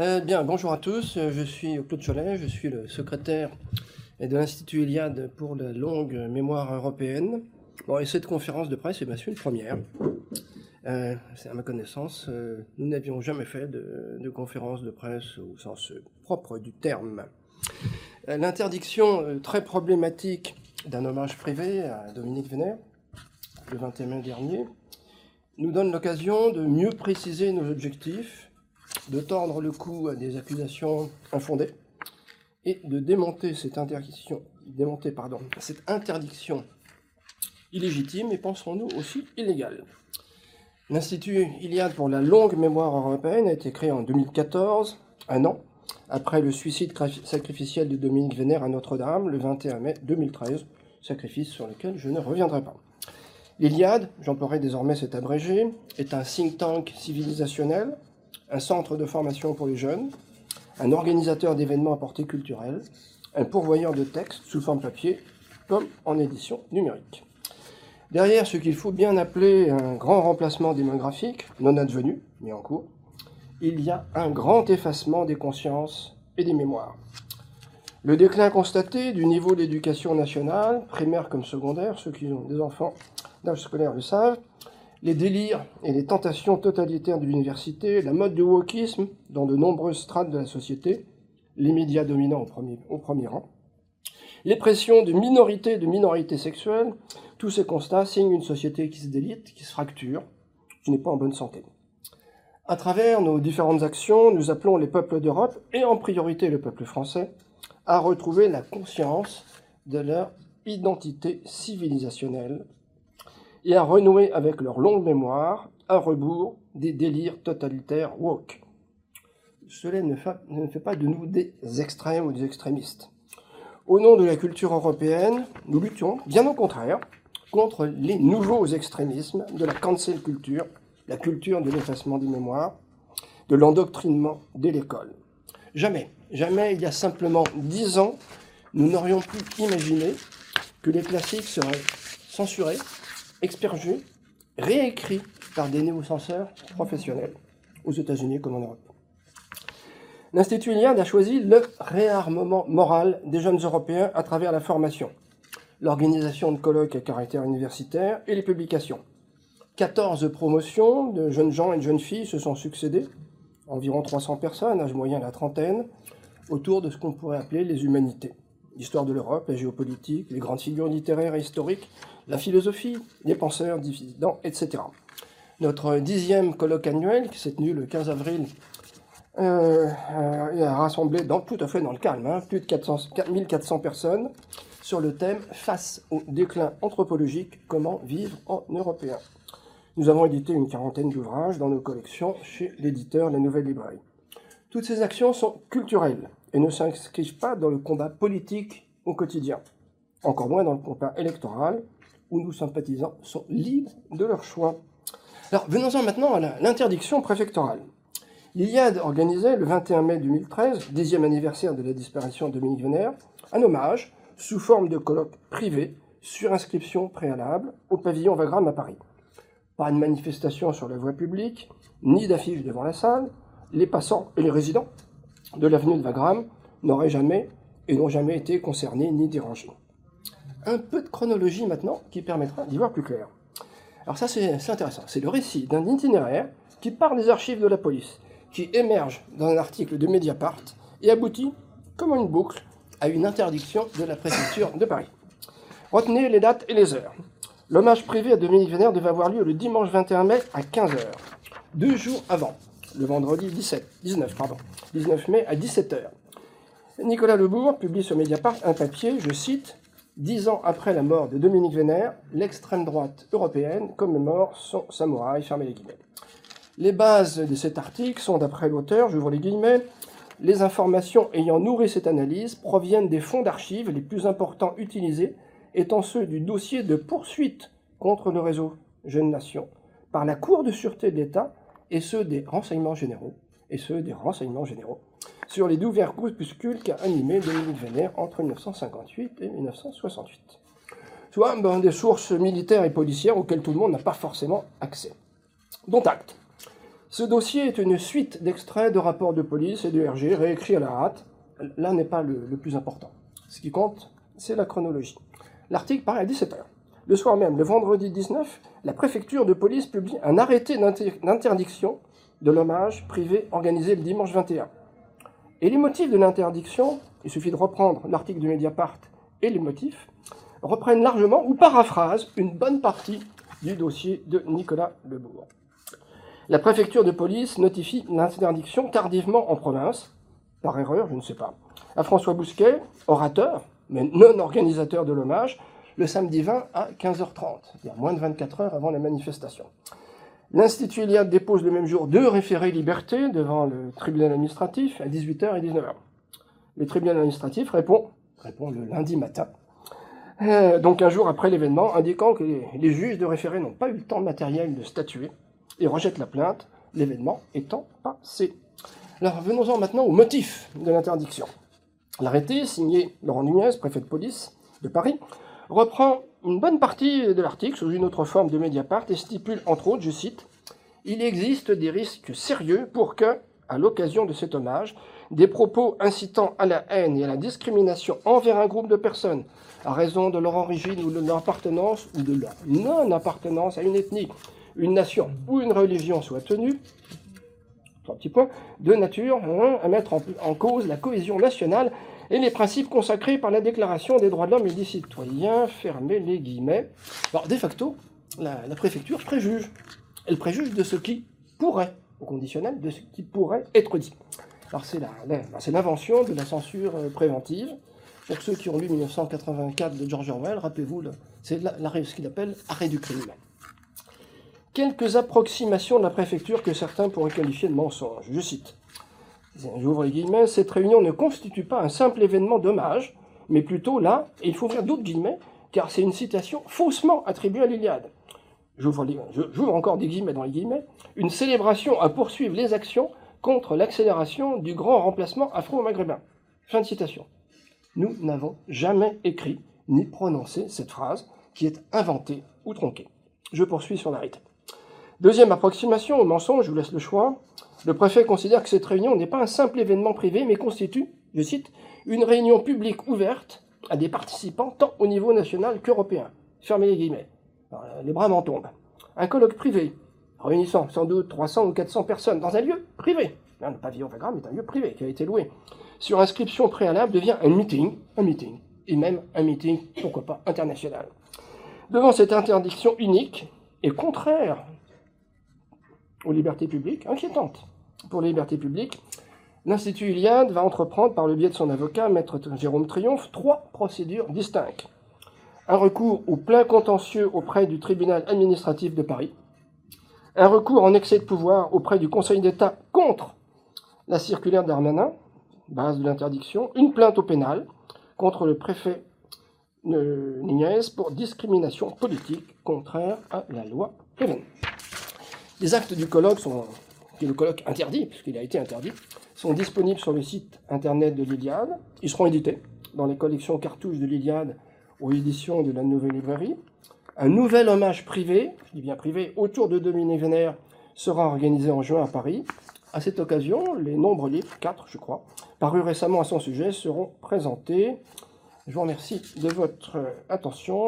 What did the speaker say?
Euh, bien, bonjour à tous, je suis Claude Cholet, je suis le secrétaire de l'Institut Iliade pour la longue mémoire européenne. Bon, et cette conférence de presse est bien sûr une première. Euh, à ma connaissance, euh, nous n'avions jamais fait de, conférence de presse au sens propre du terme. Euh, l'interdiction euh, très problématique d'un hommage privé à Dominique Vénère, le 21 mai dernier, nous donne l'occasion de mieux préciser nos objectifs, de tordre le cou à des accusations infondées et de démonter cette interdiction, illégitime et pensons-nous aussi illégale. L'Institut Iliade pour la longue mémoire européenne a été créé en 2014, un an après le suicide sacrificiel de Dominique Vénère à Notre-Dame le 21 mai 2013, sacrifice sur lequel je ne reviendrai pas. L'Iliade, j'emploierai désormais cet abrégé, est un think tank civilisationnel, un centre de formation pour les jeunes, un organisateur d'événements à portée culturelle, un pourvoyeur de textes sous forme papier comme en édition numérique. Derrière ce qu'il faut bien appeler un grand remplacement démographique, non advenu, mais en cours, il y a un grand effacement des consciences et des mémoires. Le déclin constaté du niveau d'éducation nationale, primaire comme secondaire, ceux qui ont des enfants d'âge scolaire le savent, les délires et les tentations totalitaires de l'université, la mode de wokisme dans de nombreuses strates de la société, les médias dominants au premier, au premier rang, les pressions de minorités et de minorités sexuelles, tous ces constats signent une société qui se délite, qui se fracture, qui n'est pas en bonne santé. À travers nos différentes actions, nous appelons les peuples d'Europe, et en priorité le peuple français, à retrouver la conscience de leur identité civilisationnelle et à renouer avec leur longue mémoire à rebours des délires totalitaires woke. Cela ne fait pas de nous des extrêmes ou des extrémistes. Au nom de la culture européenne, nous luttions, bien au contraire, contre les nouveaux extrémismes de la cancel culture, la culture de l'effacement des mémoires, de l'endoctrinement dès l'école. Jamais, jamais, il y a simplement dix ans, nous n'aurions pu imaginer que les classiques seraient censurés, expergés, réécrits par des néo-censeurs professionnels, aux États-Unis comme en Europe. L'Institut Iliade a choisi le réarmement moral des jeunes Européens à travers la formation, l'organisation de colloques à caractère universitaire et les publications. 14 promotions de jeunes gens et de jeunes filles se sont succédées, environ 300 personnes, âge moyen la trentaine, autour de ce qu'on pourrait appeler les humanités. L'histoire de l'Europe, la géopolitique, les grandes figures littéraires et historiques, la philosophie, les penseurs dissidents, etc. Notre dixième colloque annuel, qui s'est tenu le 15 avril, euh, euh, a rassemblé tout à fait dans le calme, hein, plus de 400, 1400 personnes, sur le thème Face au déclin anthropologique, comment vivre en européen. Nous avons édité une quarantaine d'ouvrages dans nos collections chez l'éditeur La Nouvelle Librairie. Toutes ces actions sont culturelles et ne s'inscrivent pas dans le combat politique au quotidien, encore moins dans le combat électoral où nos sympathisants sont libres de leur choix. Alors venons-en maintenant à l'interdiction préfectorale. L'Iliade organisait le 21 mai 2013, dixième anniversaire de la disparition de Dominique un hommage sous forme de colloque privé sur inscription préalable au pavillon Wagram à Paris. Pas de manifestation sur la voie publique, ni d'affiches devant la salle. Les passants et les résidents de l'avenue de Wagram n'auraient jamais et n'ont jamais été concernés ni dérangés. Un peu de chronologie maintenant qui permettra d'y voir plus clair. Alors ça c'est intéressant. C'est le récit d'un itinéraire qui part des archives de la police, qui émerge dans un article de Mediapart et aboutit, comme une boucle, à une interdiction de la préfecture de Paris. Retenez les dates et les heures. L'hommage privé à Dominique Vénère devait avoir lieu le dimanche 21 mai à 15h, deux jours avant, le vendredi 17, 19, pardon, 19 mai à 17h. Nicolas Lebourg publie sur Mediapart un papier, je cite, Dix ans après la mort de Dominique Vénère, l'extrême droite européenne commémore son samouraï, fermez les guillemets. Les bases de cet article sont, d'après l'auteur, j'ouvre les guillemets, les informations ayant nourri cette analyse proviennent des fonds d'archives les plus importants utilisés, étant ceux du dossier de poursuite contre le réseau Jeunes Nations par la Cour de sûreté de l'État et ceux des renseignements généraux et ceux des renseignements généraux sur les divers groupuscules qu'a animé Dominique Vénère entre 1958 et 1968. Soit ben, des sources militaires et policières auxquelles tout le monde n'a pas forcément accès. Dont acte. Ce dossier est une suite d'extraits de rapports de police et de RG réécrits à la hâte. Là n'est pas le, le plus important. Ce qui compte, c'est la chronologie. L'article paraît à 17h. Le soir même, le vendredi 19, la préfecture de police publie un arrêté d'interdiction de l'hommage privé organisé le dimanche 21. Et les motifs de l'interdiction, il suffit de reprendre l'article du Mediapart et les motifs, reprennent largement ou paraphrasent une bonne partie du dossier de Nicolas Lebourg. La préfecture de police notifie l'interdiction tardivement en province, par erreur, je ne sais pas, à François Bousquet, orateur, mais non organisateur de l'hommage, le samedi 20 à 15h30, il y a moins de 24 heures avant la manifestation. L'Institut Iliade dépose le même jour deux référés liberté devant le tribunal administratif à 18h et 19h. Le tribunal administratif répond, répond le lundi matin, euh, donc un jour après l'événement, indiquant que les, juges de référé n'ont pas eu le temps matériel de statuer et rejette la plainte, l'événement étant passé. Alors venons-en maintenant au motif de l'interdiction. L'arrêté, signé Laurent Nunez, préfet de police de Paris, reprend une bonne partie de l'article sous une autre forme de Mediapart et stipule entre autres, je cite, Il existe des risques sérieux pour que, à l'occasion de cet hommage, des propos incitant à la haine et à la discrimination envers un groupe de personnes à raison de leur origine ou de leur appartenance ou de leur non-appartenance à une ethnie une nation ou une religion soit tenue, trois petits points, de nature à mettre en, cause la cohésion nationale et les principes consacrés par la Déclaration des droits de l'homme et des citoyens, fermez les guillemets. Alors, de facto, la, préfecture préjuge. Elle préjuge de ce qui pourrait, au conditionnel, de ce qui pourrait être dit. Alors, c'est l'invention de la censure euh, préventive. Pour ceux qui ont lu 1984 de George Orwell, rappelez-vous, c'est ce qu'il appelle arrêt du crime quelques approximations de la préfecture que certains pourraient qualifier de mensonges. Je cite. J'ouvre les guillemets, cette réunion ne constitue pas un simple événement d'hommage, mais plutôt là, et il faut ouvrir d'autres guillemets, car c'est une citation faussement attribuée à l'Iliade. J'ouvre, encore des guillemets dans les guillemets, une célébration à poursuivre les actions contre l'accélération du grand remplacement afro-maghrébin. Fin de citation. Nous n'avons jamais écrit ni prononcé cette phrase qui est inventée ou tronquée. Je poursuis sur l'arrêté. Deuxième approximation au mensonge, je vous laisse le choix. Le préfet considère que cette réunion n'est pas un simple événement privé, mais constitue, je cite, une réunion publique ouverte à des participants tant au niveau national qu'européen. Fermez les guillemets. les bras m'en tombent. Un colloque privé, réunissant sans doute 300 ou 400 personnes dans un lieu privé. Le pavillon Vagram est un lieu privé qui a été loué. Sur inscription préalable devient un meeting, un meeting, et même un meeting, pourquoi pas, international. Devant cette interdiction unique et contraire aux libertés publiques, inquiétante pour les libertés publiques, l'Institut Iliade va entreprendre, par le biais de son avocat, maître Jérôme Triomphe, trois procédures distinctes. Un recours au plein contentieux auprès du tribunal administratif de Paris, un recours en excès de pouvoir auprès du Conseil d'État contre la circulaire d'Armanin, base de l'interdiction, une plainte au pénal contre le préfet Nunez pour discrimination politique contraire à la loi Préven. Les actes du colloque sont, qui est le colloque interdit, puisqu'il a été interdit, sont disponibles sur le site internet de l'Iliade. Ils seront édités dans les collections cartouches de l'Iliade aux éditions de la Nouvelle Librairie. Un nouvel hommage privé, je dis bien privé, autour de Dominique Vénère sera organisé en juin à Paris. À cette occasion, les nombreux livres, quatre je crois, parus récemment à son sujet, seront présentés. Je vous remercie de votre attention.